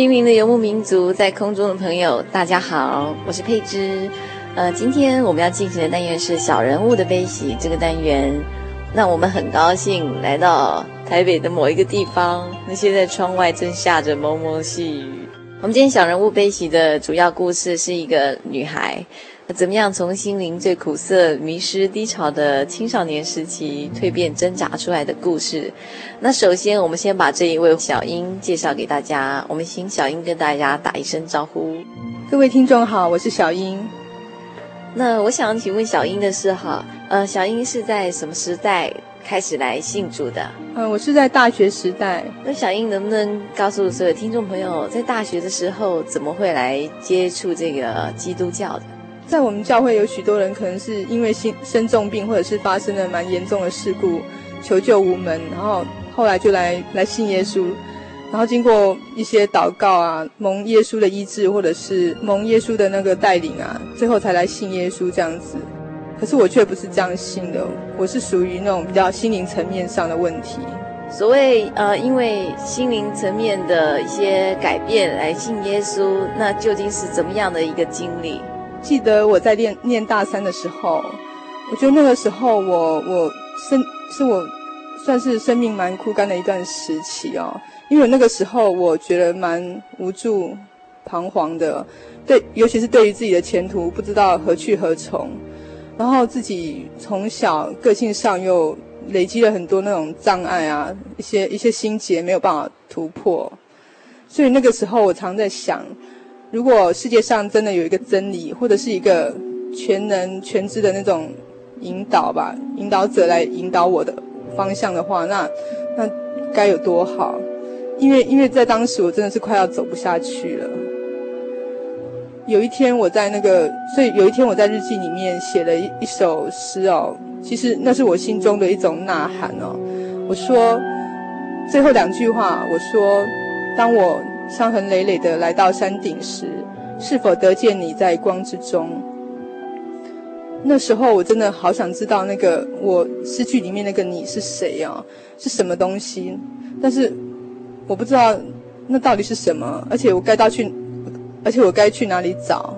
心灵的游牧民族，在空中的朋友，大家好，我是佩芝。呃，今天我们要进行的单元是小人物的悲喜这个单元。那我们很高兴来到台北的某一个地方，那现在窗外正下着蒙蒙细雨。我们今天小人物悲喜的主要故事是一个女孩。怎么样从心灵最苦涩、迷失、低潮的青少年时期蜕变挣扎出来的故事？那首先，我们先把这一位小英介绍给大家。我们请小英跟大家打一声招呼。各位听众好，我是小英。那我想请问小英的是哈，呃，小英是在什么时代开始来信主的？嗯、呃，我是在大学时代。那小英能不能告诉所有听众朋友，在大学的时候怎么会来接触这个基督教的？在我们教会有许多人可能是因为心生重病，或者是发生了蛮严重的事故，求救无门，然后后来就来来信耶稣，然后经过一些祷告啊，蒙耶稣的医治，或者是蒙耶稣的那个带领啊，最后才来信耶稣这样子。可是我却不是这样信的，我是属于那种比较心灵层面上的问题。所谓呃，因为心灵层面的一些改变来信耶稣，那究竟是怎么样的一个经历？记得我在念念大三的时候，我觉得那个时候我我生是我算是生命蛮枯干的一段时期哦，因为那个时候我觉得蛮无助、彷徨的，对，尤其是对于自己的前途不知道何去何从，然后自己从小个性上又累积了很多那种障碍啊，一些一些心结没有办法突破，所以那个时候我常在想。如果世界上真的有一个真理，或者是一个全能全知的那种引导吧，引导者来引导我的方向的话，那那该有多好！因为因为在当时我真的是快要走不下去了。有一天我在那个，所以有一天我在日记里面写了一一首诗哦，其实那是我心中的一种呐喊哦。我说最后两句话，我说当我。伤痕累累的来到山顶时，是否得见你在光之中？那时候我真的好想知道那个我诗句里面那个你是谁啊？是什么东西？但是我不知道那到底是什么，而且我该到去，而且我该去哪里找？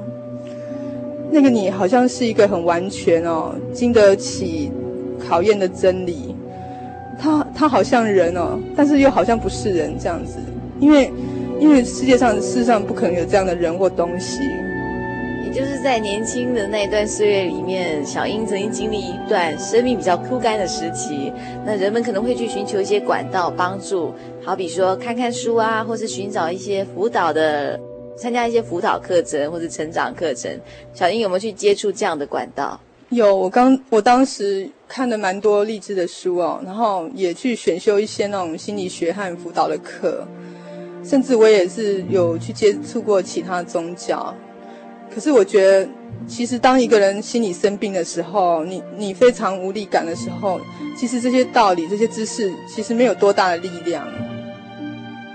那个你好像是一个很完全哦，经得起考验的真理。他他好像人哦，但是又好像不是人这样子，因为。因为世界上事实上不可能有这样的人或东西，也就是在年轻的那一段岁月里面，小英曾经经历一段生命比较枯干的时期。那人们可能会去寻求一些管道帮助，好比说看看书啊，或是寻找一些辅导的，参加一些辅导课程或者成长课程。小英有没有去接触这样的管道？有，我刚我当时看了蛮多励志的书哦，然后也去选修一些那种心理学和辅导的课。甚至我也是有去接触过其他宗教，可是我觉得，其实当一个人心理生病的时候，你你非常无力感的时候，其实这些道理、这些知识，其实没有多大的力量。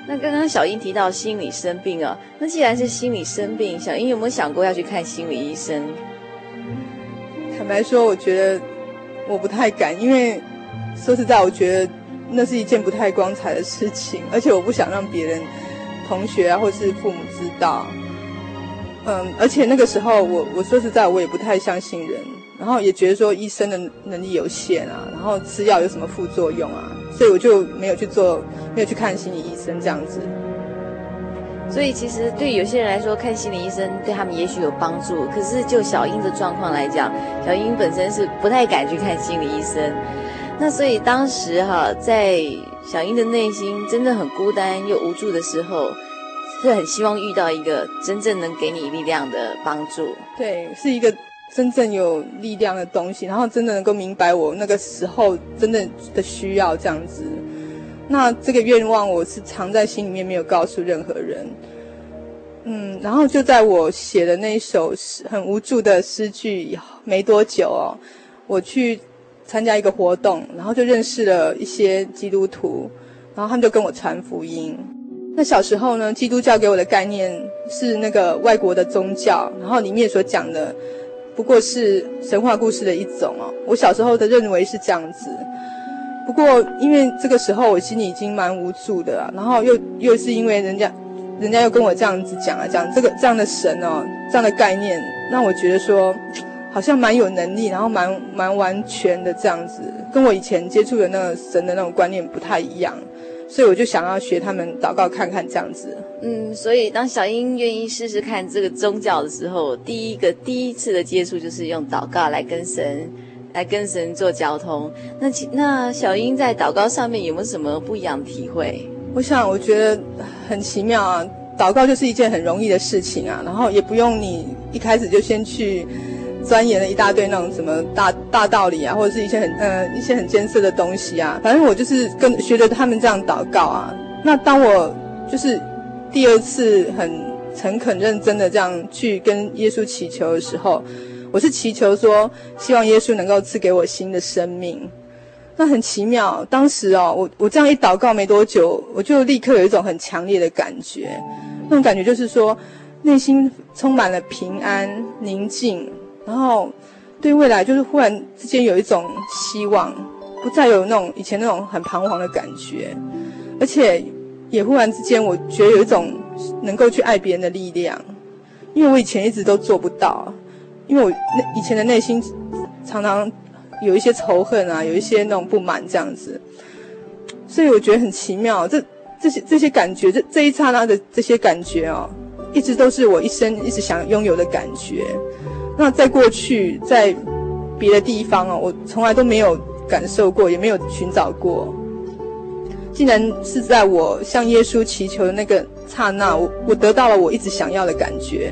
那刚刚小英提到心理生病啊，那既然是心理生病，小英有没有想过要去看心理医生？坦白说，我觉得我不太敢，因为说实在，我觉得。那是一件不太光彩的事情，而且我不想让别人、同学啊，或是父母知道。嗯，而且那个时候我，我说实在，我也不太相信人，然后也觉得说医生的能力有限啊，然后吃药有什么副作用啊，所以我就没有去做，没有去看心理医生这样子。所以其实对有些人来说，看心理医生对他们也许有帮助。可是就小英的状况来讲，小英本身是不太敢去看心理医生。那所以当时哈，在小英的内心真的很孤单又无助的时候，是很希望遇到一个真正能给你力量的帮助。对，是一个真正有力量的东西，然后真的能够明白我那个时候真的的需要这样子。那这个愿望我是藏在心里面，没有告诉任何人。嗯，然后就在我写的那一首很无助的诗句以后没多久哦，我去参加一个活动，然后就认识了一些基督徒，然后他们就跟我传福音。那小时候呢，基督教给我的概念是那个外国的宗教，然后里面所讲的不过是神话故事的一种哦。我小时候的认为是这样子。不过，因为这个时候我心里已经蛮无助的了，然后又又是因为人家，人家又跟我这样子讲啊，讲这个这样的神哦，这样的概念，让我觉得说，好像蛮有能力，然后蛮蛮完全的这样子，跟我以前接触的那个神的那种观念不太一样，所以我就想要学他们祷告看看这样子。嗯，所以当小英愿意试试看这个宗教的时候，第一个第一次的接触就是用祷告来跟神。来跟神做交通，那那小英在祷告上面有没有什么不一样的体会？我想，我觉得很奇妙啊。祷告就是一件很容易的事情啊，然后也不用你一开始就先去钻研了一大堆那种什么大大道理啊，或者是一些很呃一些很艰涩的东西啊。反正我就是跟学着他们这样祷告啊。那当我就是第二次很诚恳认真的这样去跟耶稣祈求的时候。我是祈求说，希望耶稣能够赐给我新的生命。那很奇妙，当时哦，我我这样一祷告没多久，我就立刻有一种很强烈的感觉。那种感觉就是说，内心充满了平安、宁静，然后对未来就是忽然之间有一种希望，不再有那种以前那种很彷徨的感觉，而且也忽然之间，我觉得有一种能够去爱别人的力量，因为我以前一直都做不到。因为我那以前的内心常常有一些仇恨啊，有一些那种不满这样子，所以我觉得很奇妙。这这些这些感觉，这这一刹那的这些感觉哦，一直都是我一生一直想拥有的感觉。那在过去，在别的地方哦，我从来都没有感受过，也没有寻找过。竟然是在我向耶稣祈求的那个刹那，我我得到了我一直想要的感觉。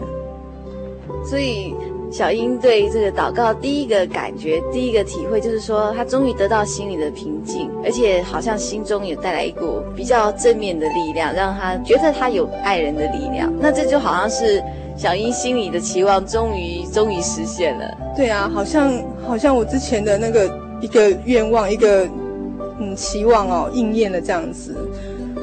所以。小英对这个祷告第一个感觉、第一个体会，就是说她终于得到心里的平静，而且好像心中也带来一股比较正面的力量，让她觉得她有爱人的力量。那这就好像是小英心里的期望终于终于实现了。对啊，好像好像我之前的那个一个愿望、一个嗯期望哦，应验了这样子。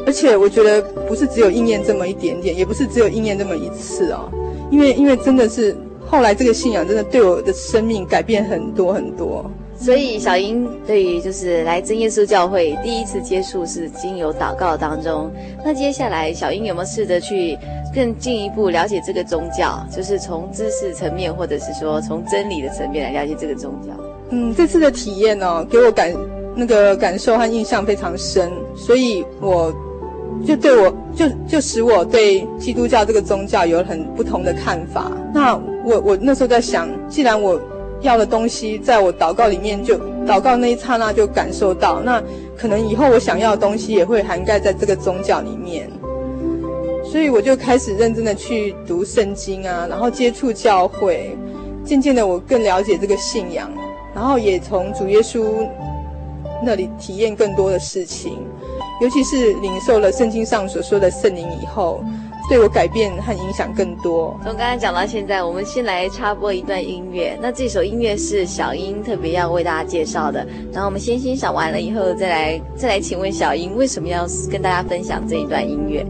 而且我觉得不是只有应验这么一点点，也不是只有应验这么一次哦，因为因为真的是。后来这个信仰真的对我的生命改变很多很多，所以小英对于就是来真耶稣教会第一次接触是经由祷告当中。那接下来小英有没有试着去更进一步了解这个宗教？就是从知识层面，或者是说从真理的层面来了解这个宗教？嗯，这次的体验呢，给我感那个感受和印象非常深，所以我。就对我，就就使我对基督教这个宗教有很不同的看法。那我我那时候在想，既然我要的东西在我祷告里面就祷告那一刹那就感受到，那可能以后我想要的东西也会涵盖在这个宗教里面。所以我就开始认真的去读圣经啊，然后接触教会，渐渐的我更了解这个信仰，然后也从主耶稣那里体验更多的事情。尤其是领受了圣经上所说的圣灵以后，对我改变和影响更多。从刚才讲到现在，我们先来插播一段音乐。那这首音乐是小英特别要为大家介绍的。然后我们先欣赏完了以后，再来再来请问小英为什么要跟大家分享这一段音乐？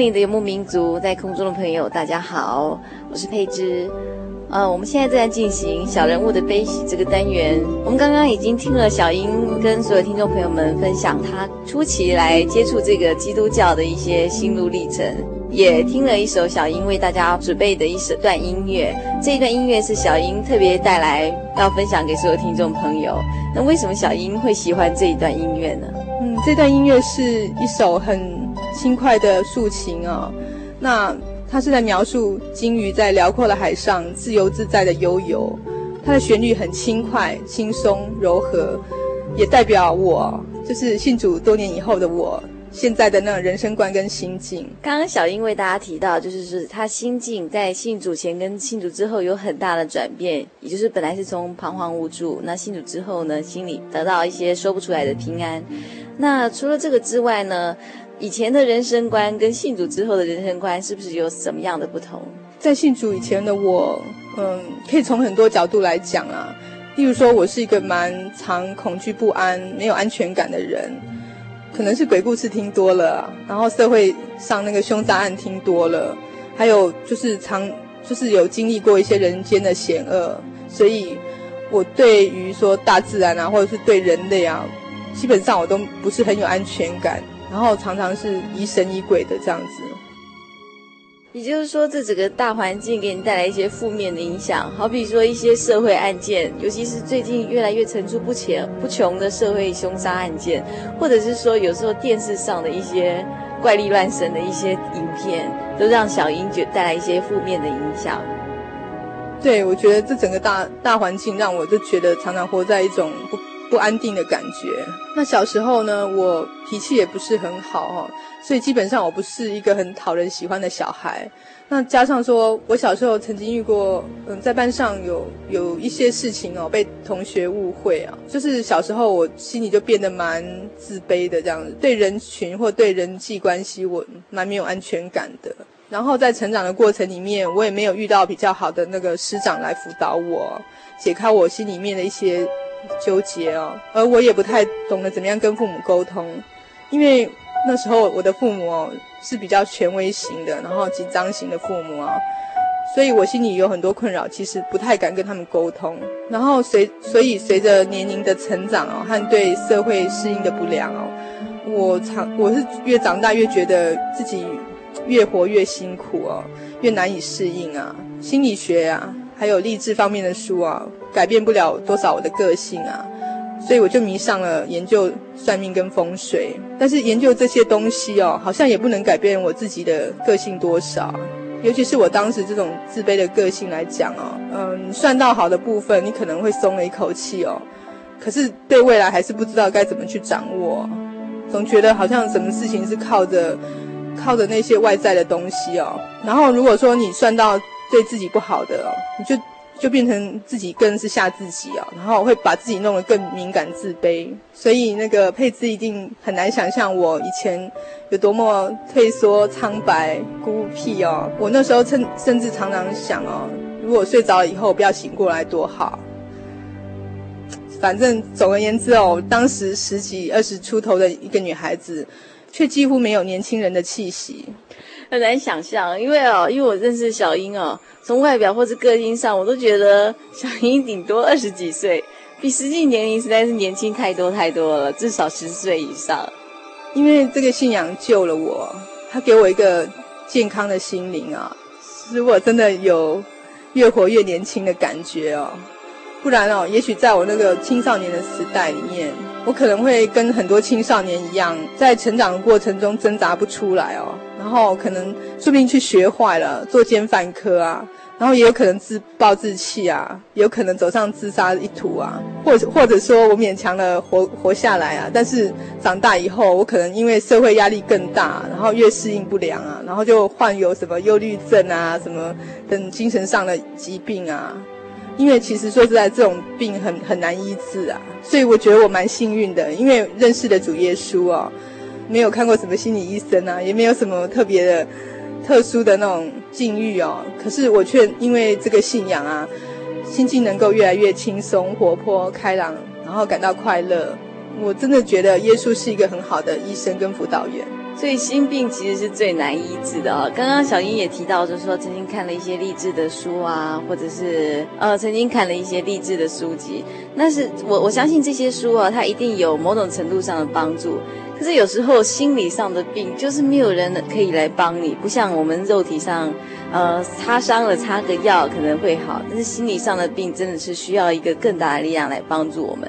灵的游牧民族，在空中的朋友，大家好，我是佩芝。呃，我们现在正在进行小人物的悲喜这个单元。我们刚刚已经听了小英跟所有听众朋友们分享她初期来接触这个基督教的一些心路历程，也听了一首小英为大家准备的一首段音乐。这一段音乐是小英特别带来要分享给所有听众朋友。那为什么小英会喜欢这一段音乐呢？嗯，这段音乐是一首很轻快的抒情啊、哦。那。它是在描述鲸鱼在辽阔的海上自由自在的悠游，它的旋律很轻快、轻松、柔和，也代表我，就是信主多年以后的我，现在的那种人生观跟心境。刚刚小英为大家提到，就是是他心境在信主前跟信主之后有很大的转变，也就是本来是从彷徨无助，那信主之后呢，心里得到一些说不出来的平安。那除了这个之外呢？以前的人生观跟信主之后的人生观是不是有什么样的不同？在信主以前的我，嗯，可以从很多角度来讲啊。例如说，我是一个蛮常恐惧不安、没有安全感的人，可能是鬼故事听多了，然后社会上那个凶杀案听多了，还有就是常就是有经历过一些人间的险恶，所以我对于说大自然啊，或者是对人类啊，基本上我都不是很有安全感。然后常常是疑神疑鬼的这样子，也就是说，这整个大环境给你带来一些负面的影响，好比说一些社会案件，尤其是最近越来越层出不穷不穷的社会凶杀案件，或者是说有时候电视上的一些怪力乱神的一些影片，都让小英觉带来一些负面的影响。对，我觉得这整个大大环境让我就觉得常常活在一种不。不安定的感觉。那小时候呢，我脾气也不是很好哦，所以基本上我不是一个很讨人喜欢的小孩。那加上说，我小时候曾经遇过，嗯，在班上有有一些事情哦，被同学误会啊，就是小时候我心里就变得蛮自卑的这样子，对人群或对人际关系我蛮没有安全感的。然后在成长的过程里面，我也没有遇到比较好的那个师长来辅导我，解开我心里面的一些。纠结哦，而我也不太懂得怎么样跟父母沟通，因为那时候我的父母哦是比较权威型的，然后紧张型的父母啊，所以我心里有很多困扰，其实不太敢跟他们沟通。然后随所以随着年龄的成长哦，和对社会适应的不良哦，我长我是越长大越觉得自己越活越辛苦哦，越难以适应啊，心理学啊。还有励志方面的书啊，改变不了多少我的个性啊，所以我就迷上了研究算命跟风水。但是研究这些东西哦，好像也不能改变我自己的个性多少。尤其是我当时这种自卑的个性来讲哦，嗯，算到好的部分，你可能会松了一口气哦。可是对未来还是不知道该怎么去掌握，总觉得好像什么事情是靠着靠着那些外在的东西哦。然后如果说你算到。对自己不好的哦，你就就变成自己更是吓自己哦，然后会把自己弄得更敏感自卑。所以那个佩芝一定很难想象我以前有多么退缩、苍白、孤僻哦。我那时候甚甚至常常想哦，如果睡着以后不要醒过来多好。反正总而言之哦，当时十几、二十出头的一个女孩子，却几乎没有年轻人的气息。很难想象，因为哦，因为我认识小英哦，从外表或是个性上，我都觉得小英顶多二十几岁，比实际年龄实在是年轻太多太多了，至少十岁以上。因为这个信仰救了我，他给我一个健康的心灵啊，使我真的有越活越年轻的感觉哦。不然哦，也许在我那个青少年的时代里面，我可能会跟很多青少年一样，在成长的过程中挣扎不出来哦。然后可能说不定去学坏了，作奸犯科啊，然后也有可能自暴自弃啊，有可能走上自杀一途啊，或者或者说我勉强的活活下来啊，但是长大以后，我可能因为社会压力更大，然后越适应不良啊，然后就患有什么忧郁症啊，什么等精神上的疾病啊，因为其实说实在，这种病很很难医治啊，所以我觉得我蛮幸运的，因为认识了主耶稣啊。没有看过什么心理医生啊，也没有什么特别的、特殊的那种境遇哦。可是我却因为这个信仰啊，心境能够越来越轻松、活泼、开朗，然后感到快乐。我真的觉得耶稣是一个很好的医生跟辅导员。所以心病其实是最难医治的哦。刚刚小英也提到，就是说曾经看了一些励志的书啊，或者是呃曾经看了一些励志的书籍。那是我我相信这些书啊，它一定有某种程度上的帮助。可是有时候心理上的病就是没有人可以来帮你，不像我们肉体上，呃擦伤了擦个药可能会好，但是心理上的病真的是需要一个更大的力量来帮助我们。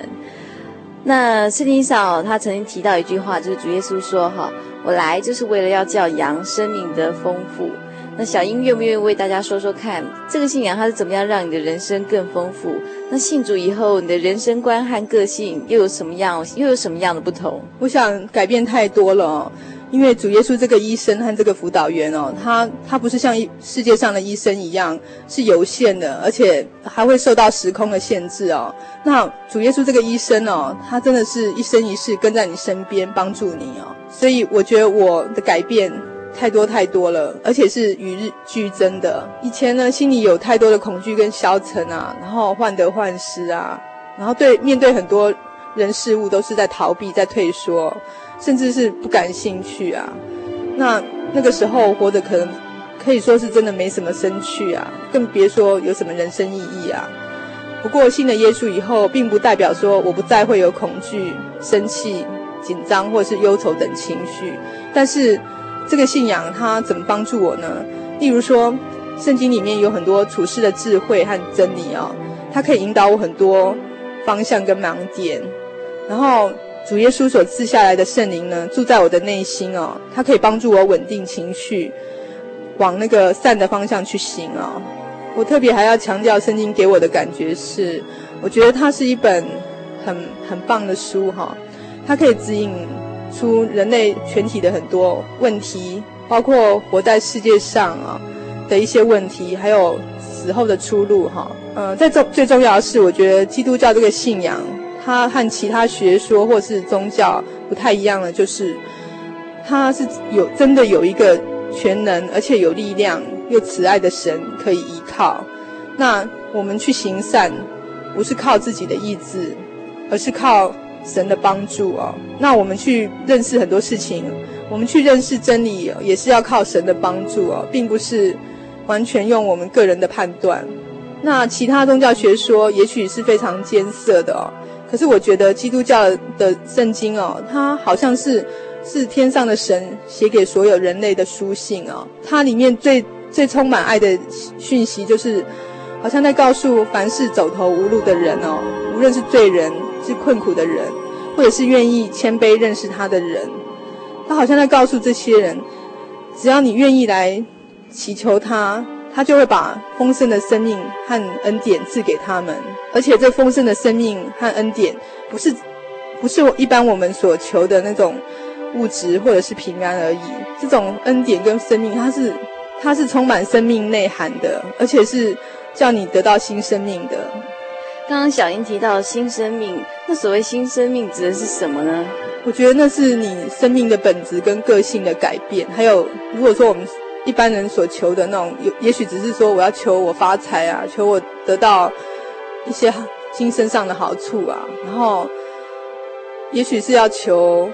那圣经上他曾经提到一句话，就是主耶稣说：“哈，我来就是为了要叫羊生命的丰富。”那小英愿不愿意为大家说说看，这个信仰它是怎么样让你的人生更丰富？那信主以后，你的人生观和个性又有什么样，又有什么样的不同？我想改变太多了哦。因为主耶稣这个医生和这个辅导员哦，他他不是像世界上的医生一样是有限的，而且还会受到时空的限制哦。那主耶稣这个医生哦，他真的是一生一世跟在你身边帮助你哦。所以我觉得我的改变太多太多了，而且是与日俱增的。以前呢，心里有太多的恐惧跟消沉啊，然后患得患失啊，然后对面对很多人事物都是在逃避，在退缩。甚至是不感兴趣啊，那那个时候活着可能可以说是真的没什么生趣啊，更别说有什么人生意义啊。不过信了耶稣以后，并不代表说我不再会有恐惧、生气、紧张或是忧愁等情绪。但是这个信仰它怎么帮助我呢？例如说，圣经里面有很多处世的智慧和真理啊，它可以引导我很多方向跟盲点，然后。主耶稣所赐下来的圣灵呢，住在我的内心哦，它可以帮助我稳定情绪，往那个善的方向去行哦。我特别还要强调，圣经给我的感觉是，我觉得它是一本很很棒的书哈，它可以指引出人类全体的很多问题，包括活在世界上啊的一些问题，还有死后的出路哈。呃，在重最重要的是，我觉得基督教这个信仰。它和其他学说或是宗教不太一样的，就是它是有真的有一个全能而且有力量又慈爱的神可以依靠。那我们去行善，不是靠自己的意志，而是靠神的帮助哦。那我们去认识很多事情，我们去认识真理，也是要靠神的帮助哦，并不是完全用我们个人的判断。那其他宗教学说也许是非常艰涩的哦。可是我觉得基督教的圣经哦，它好像是是天上的神写给所有人类的书信哦。它里面最最充满爱的讯息，就是好像在告诉凡是走投无路的人哦，无论是罪人、是困苦的人，或者是愿意谦卑认识他的人，他好像在告诉这些人，只要你愿意来祈求他。他就会把丰盛的生命和恩典赐给他们，而且这丰盛的生命和恩典不是不是一般我们所求的那种物质或者是平安而已。这种恩典跟生命，它是它是充满生命内涵的，而且是叫你得到新生命的。刚刚小英提到新生命，那所谓新生命指的是什么呢？我觉得那是你生命的本质跟个性的改变，还有如果说我们。一般人所求的那种，有也许只是说我要求我发财啊，求我得到一些精神上的好处啊，然后也许是要求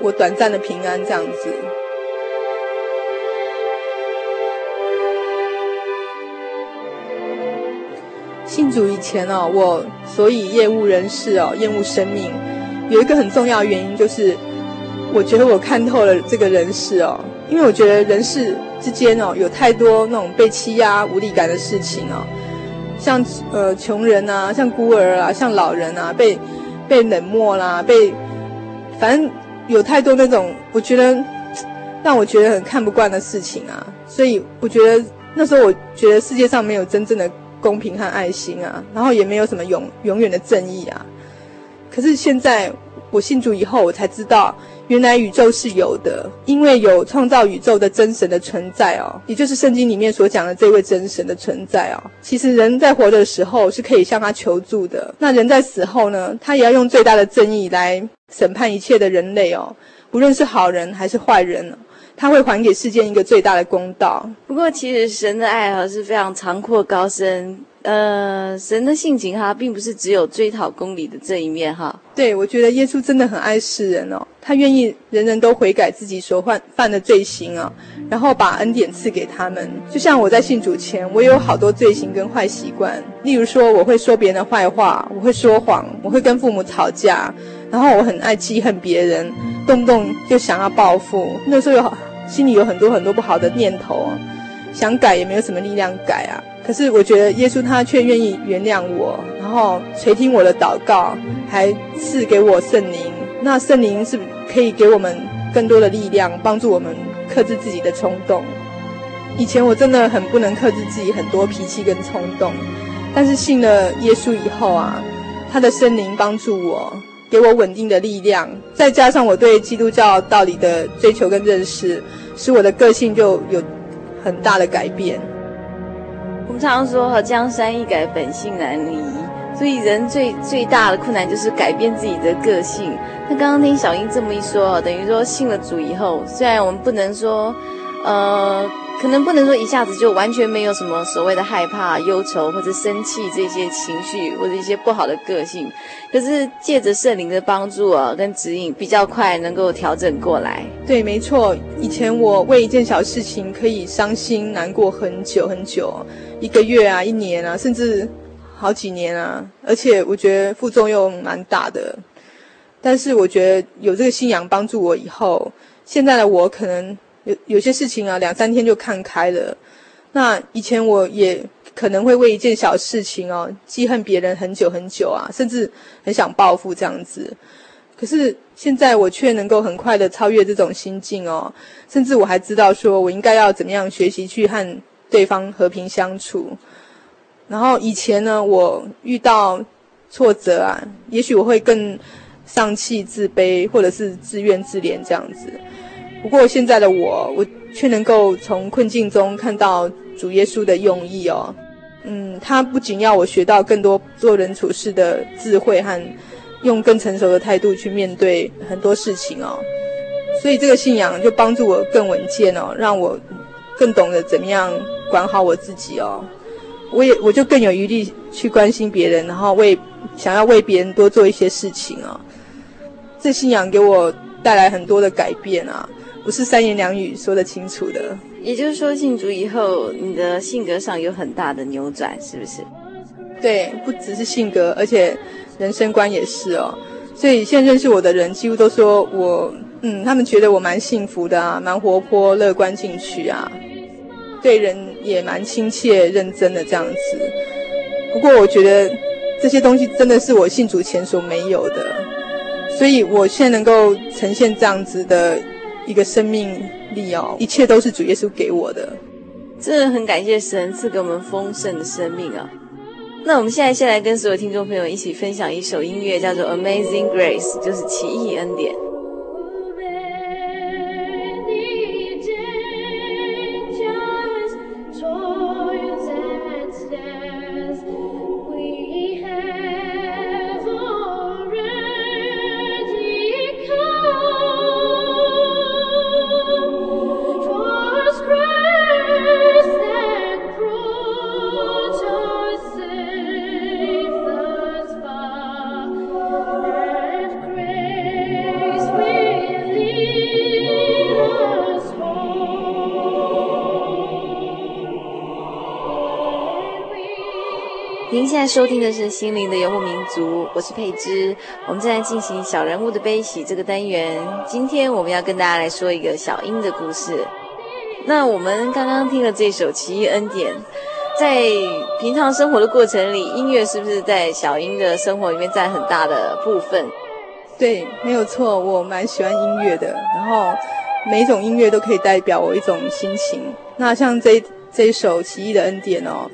我短暂的平安这样子。信主以前哦，我所以厌恶人世哦，厌恶生命，有一个很重要的原因就是，我觉得我看透了这个人世哦，因为我觉得人世。之间哦，有太多那种被欺压、无力感的事情哦，像呃穷人啊，像孤儿啊，像老人啊，被被冷漠啦，被反正有太多那种我觉得让我觉得很看不惯的事情啊，所以我觉得那时候我觉得世界上没有真正的公平和爱心啊，然后也没有什么永永远的正义啊。可是现在我信主以后，我才知道。原来宇宙是有的，因为有创造宇宙的真神的存在哦，也就是圣经里面所讲的这位真神的存在哦。其实人在活的时候是可以向他求助的，那人在死后呢，他也要用最大的正义来审判一切的人类哦，无论是好人还是坏人，他会还给世间一个最大的公道。不过，其实神的爱啊是非常长阔高深。呃，神的性情哈，并不是只有追讨公理的这一面哈。对，我觉得耶稣真的很爱世人哦，他愿意人人都悔改自己所犯犯的罪行啊，然后把恩典赐给他们。就像我在信主前，我有好多罪行跟坏习惯，例如说我会说别人的坏话，我会说谎，我会跟父母吵架，然后我很爱记恨别人，动不动就想要报复。那时候有心里有很多很多不好的念头啊，想改也没有什么力量改啊。可是我觉得耶稣他却愿意原谅我，然后垂听我的祷告，还赐给我圣灵。那圣灵是可以给我们更多的力量，帮助我们克制自己的冲动。以前我真的很不能克制自己很多脾气跟冲动，但是信了耶稣以后啊，他的圣灵帮助我，给我稳定的力量，再加上我对基督教道理的追求跟认识，使我的个性就有很大的改变。我们常常说哈，江山易改，本性难移。所以人最最大的困难就是改变自己的个性。那刚刚听小英这么一说，等于说信了主以后，虽然我们不能说，呃，可能不能说一下子就完全没有什么所谓的害怕、忧愁或者生气这些情绪或者一些不好的个性，可是借着圣灵的帮助啊，跟指引，比较快能够调整过来。对，没错。以前我为一件小事情可以伤心难过很久很久。一个月啊，一年啊，甚至好几年啊，而且我觉得副作用蛮大的。但是我觉得有这个信仰帮助我以后，现在的我可能有有些事情啊，两三天就看开了。那以前我也可能会为一件小事情哦，记恨别人很久很久啊，甚至很想报复这样子。可是现在我却能够很快的超越这种心境哦，甚至我还知道说我应该要怎么样学习去和。对方和平相处，然后以前呢，我遇到挫折啊，也许我会更丧气、自卑，或者是自怨自怜这样子。不过现在的我，我却能够从困境中看到主耶稣的用意哦。嗯，他不仅要我学到更多做人处事的智慧和用更成熟的态度去面对很多事情哦，所以这个信仰就帮助我更稳健哦，让我更懂得怎么样。管好我自己哦，我也我就更有余力去关心别人，然后为想要为别人多做一些事情、哦。这信仰给我带来很多的改变啊，不是三言两语说得清楚的。也就是说，信主以后，你的性格上有很大的扭转，是不是？对，不只是性格，而且人生观也是哦。所以现在认识我的人，几乎都说我，嗯，他们觉得我蛮幸福的啊，蛮活泼、乐观进取啊。对人也蛮亲切、认真的这样子。不过我觉得这些东西真的是我信主前所没有的，所以我现在能够呈现这样子的一个生命力哦，一切都是主耶稣给我的。真的很感谢神赐给我们丰盛的生命啊！那我们现在先来跟所有听众朋友一起分享一首音乐，叫做《Amazing Grace》，就是奇异恩典。在收听的是《心灵的游牧民族》，我是佩芝。我们正在进行小人物的悲喜这个单元。今天我们要跟大家来说一个小英的故事。那我们刚刚听了这首《奇异恩典》，在平常生活的过程里，音乐是不是在小英的生活里面占很大的部分？对，没有错，我蛮喜欢音乐的。然后每一种音乐都可以代表我一种心情。那像这这一首《奇异的恩典》哦。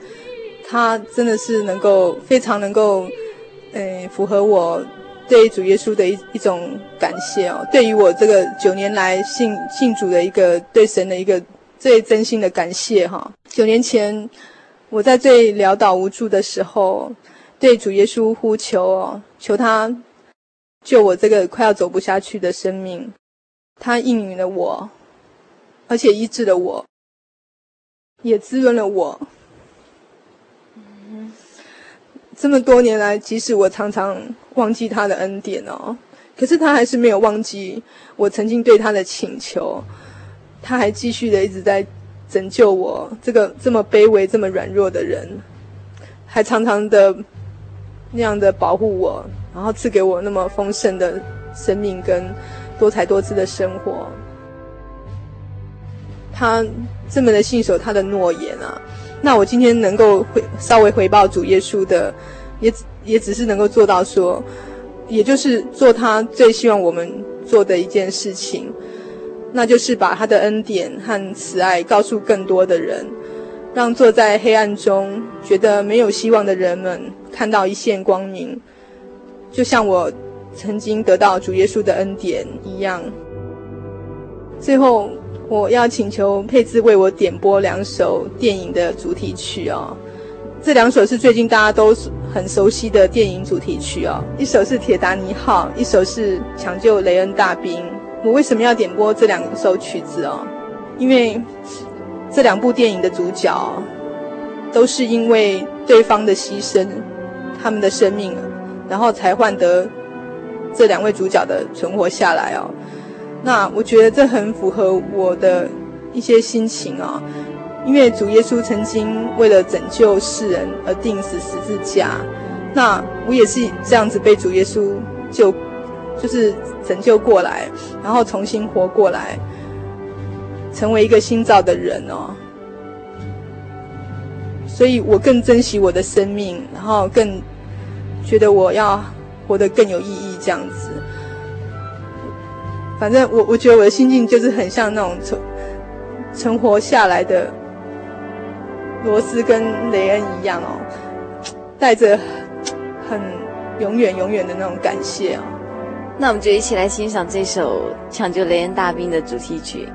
他真的是能够非常能够，呃，符合我对主耶稣的一一种感谢哦。对于我这个九年来信信主的一个对神的一个最真心的感谢哈。九年前我在最潦倒无助的时候，对主耶稣呼求哦，求他救我这个快要走不下去的生命。他应允了我，而且医治了我，也滋润了我。这么多年来，即使我常常忘记他的恩典哦，可是他还是没有忘记我曾经对他的请求，他还继续的一直在拯救我这个这么卑微、这么软弱的人，还常常的那样的保护我，然后赐给我那么丰盛的生命跟多彩多姿的生活。他这么的信守他的诺言啊，那我今天能够回稍微回报主耶稣的，也也只是能够做到说，也就是做他最希望我们做的一件事情，那就是把他的恩典和慈爱告诉更多的人，让坐在黑暗中觉得没有希望的人们看到一线光明，就像我曾经得到主耶稣的恩典一样。最后。我要请求佩芝为我点播两首电影的主题曲哦，这两首是最近大家都很熟悉的电影主题曲哦，一首是《铁达尼号》，一首是《抢救雷恩大兵》。我为什么要点播这两首曲子哦？因为这两部电影的主角都是因为对方的牺牲，他们的生命，然后才换得这两位主角的存活下来哦。那我觉得这很符合我的一些心情啊，因为主耶稣曾经为了拯救世人而钉死十字架，那我也是这样子被主耶稣救，就是拯救过来，然后重新活过来，成为一个新造的人哦。所以我更珍惜我的生命，然后更觉得我要活得更有意义，这样子。反正我我觉得我的心境就是很像那种存存活下来的罗斯跟雷恩一样哦，带着很永远永远的那种感谢哦。那我们就一起来欣赏这首《抢救雷恩大兵》的主题曲。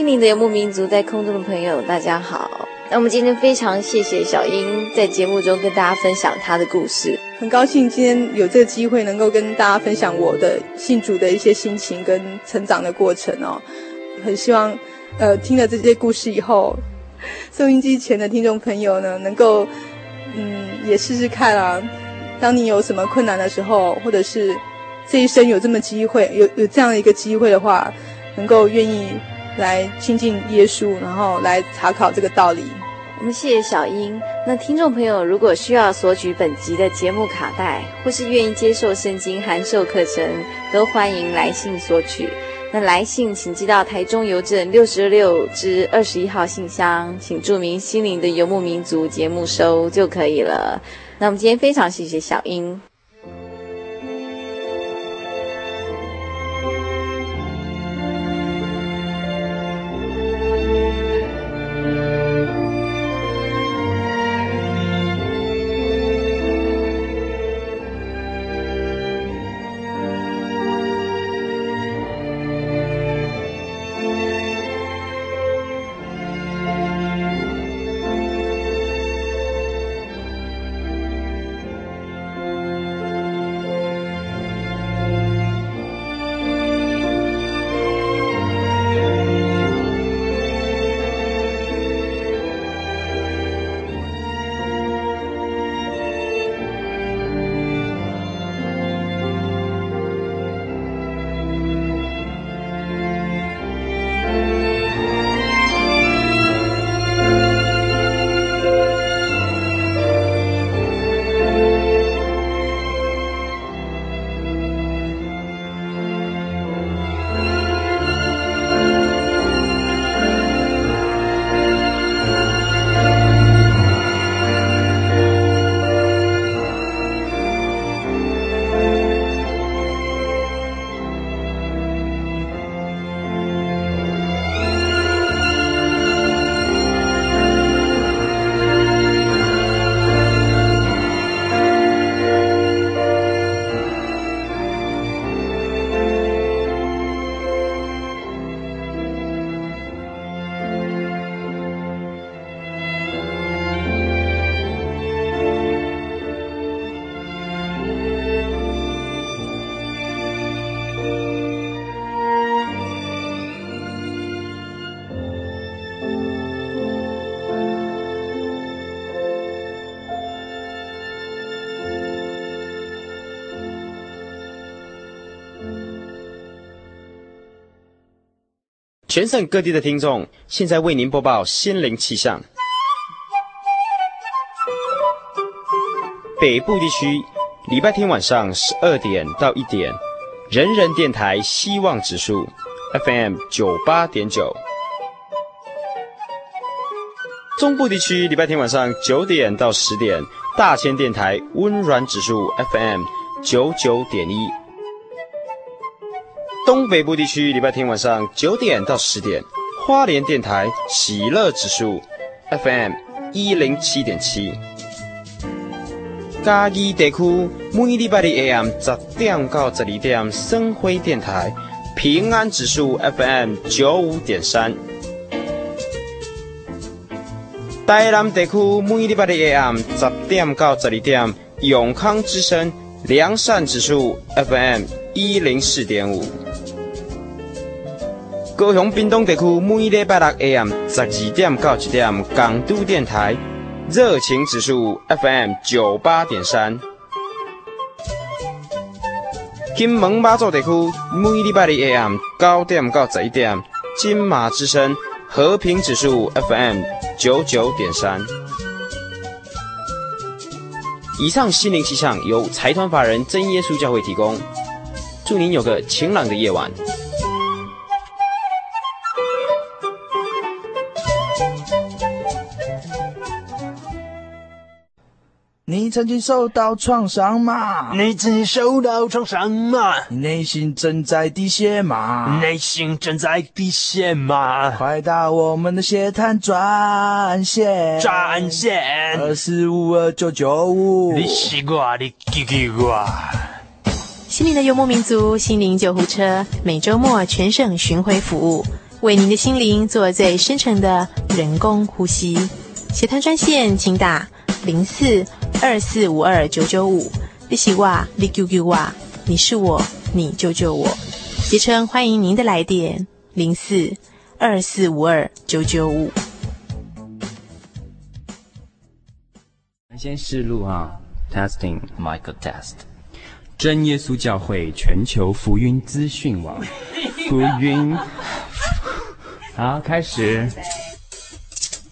心灵的游牧民族，在空中的朋友，大家好。那我们今天非常谢谢小英在节目中跟大家分享她的故事，很高兴今天有这个机会能够跟大家分享我的信主的一些心情跟成长的过程哦。很希望，呃，听了这些故事以后，收音机前的听众朋友呢，能够，嗯，也试试看啊。当你有什么困难的时候，或者是这一生有这么机会，有有这样的一个机会的话。能够愿意来亲近耶稣，然后来查考这个道理。我们谢谢小英。那听众朋友，如果需要索取本集的节目卡带，或是愿意接受圣经函授课程，都欢迎来信索取。那来信请寄到台中邮政六十六支二十一号信箱，请注明“心灵的游牧民族”节目收就可以了。那我们今天非常谢谢小英。全省各地的听众，现在为您播报心灵气象。北部地区礼拜天晚上十二点到一点，人人电台希望指数 FM 九八点九。中部地区礼拜天晚上九点到十点，大千电台温暖指数 FM 九九点一。东北部地区礼拜天晚上九点到十点，花莲电台喜乐指数 FM 一零七点七。嘉义地区每礼拜的 AM 十点到十二点，生辉电台平安指数 FM 九五点三。台南地区每礼拜的 AM 十点到十二点，永康之声良善指数 FM 一零四点五。高雄屏东地区每礼拜六 AM 十二点到一点，港都电台热情指数 FM 九八点三。金门马祖地区每礼拜日 AM 九点到十一点，金马之声和平指数 FM 九九点三。以上心灵气象由财团法人真耶稣教会提供，祝您有个晴朗的夜晚。你曾经受到创伤吗？你曾经受到创伤吗？你内心正在滴血吗？内心正在滴血吗？快打我们的血滩专线，专线二四五二九九五。你西瓜，你给给我。心灵的幽默民族，心灵救护车，每周末全省巡回服务。为您的心灵做最深层的人工呼吸。协谈专线，请打零四二四五二九九五。你是我，你救救我，你是我，你救救我。协称欢迎您的来电零四二四五二九九五。先试录啊，testing Michael test。真耶稣教会全球福音资讯网，福音。好，开始。